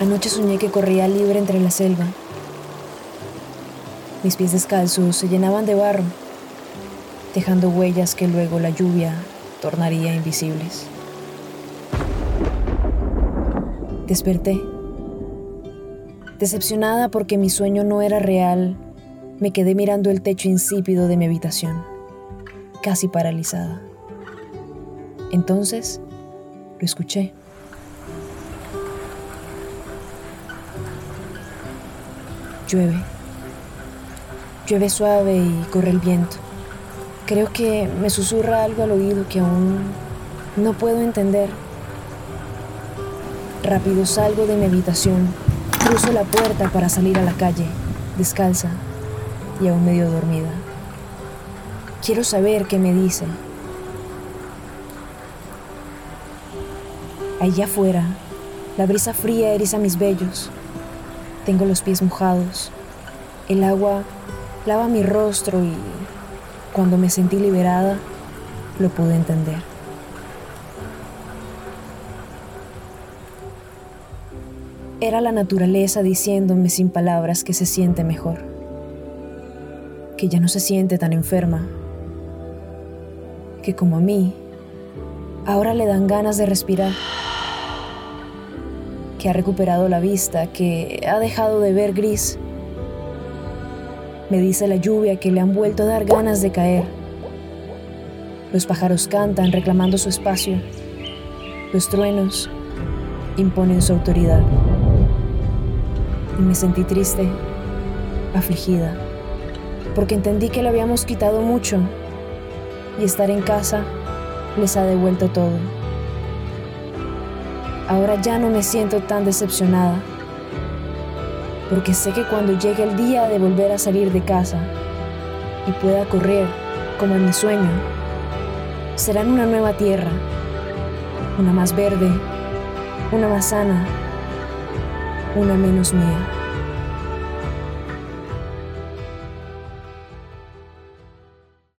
Anoche soñé que corría libre entre la selva. Mis pies descalzos se llenaban de barro, dejando huellas que luego la lluvia tornaría invisibles. Desperté. Decepcionada porque mi sueño no era real, me quedé mirando el techo insípido de mi habitación casi paralizada. Entonces, lo escuché. Llueve. Llueve suave y corre el viento. Creo que me susurra algo al oído que aún no puedo entender. Rápido salgo de mi habitación, cruzo la puerta para salir a la calle, descalza y aún medio dormida. Quiero saber qué me dice. Allá afuera, la brisa fría eriza mis vellos. Tengo los pies mojados. El agua lava mi rostro y cuando me sentí liberada, lo pude entender. Era la naturaleza diciéndome sin palabras que se siente mejor, que ya no se siente tan enferma, que como a mí, ahora le dan ganas de respirar que ha recuperado la vista, que ha dejado de ver gris. Me dice la lluvia que le han vuelto a dar ganas de caer. Los pájaros cantan reclamando su espacio. Los truenos imponen su autoridad. Y me sentí triste, afligida, porque entendí que le habíamos quitado mucho y estar en casa les ha devuelto todo. Ahora ya no me siento tan decepcionada, porque sé que cuando llegue el día de volver a salir de casa y pueda correr como en mi sueño, será una nueva tierra, una más verde, una más sana, una menos mía.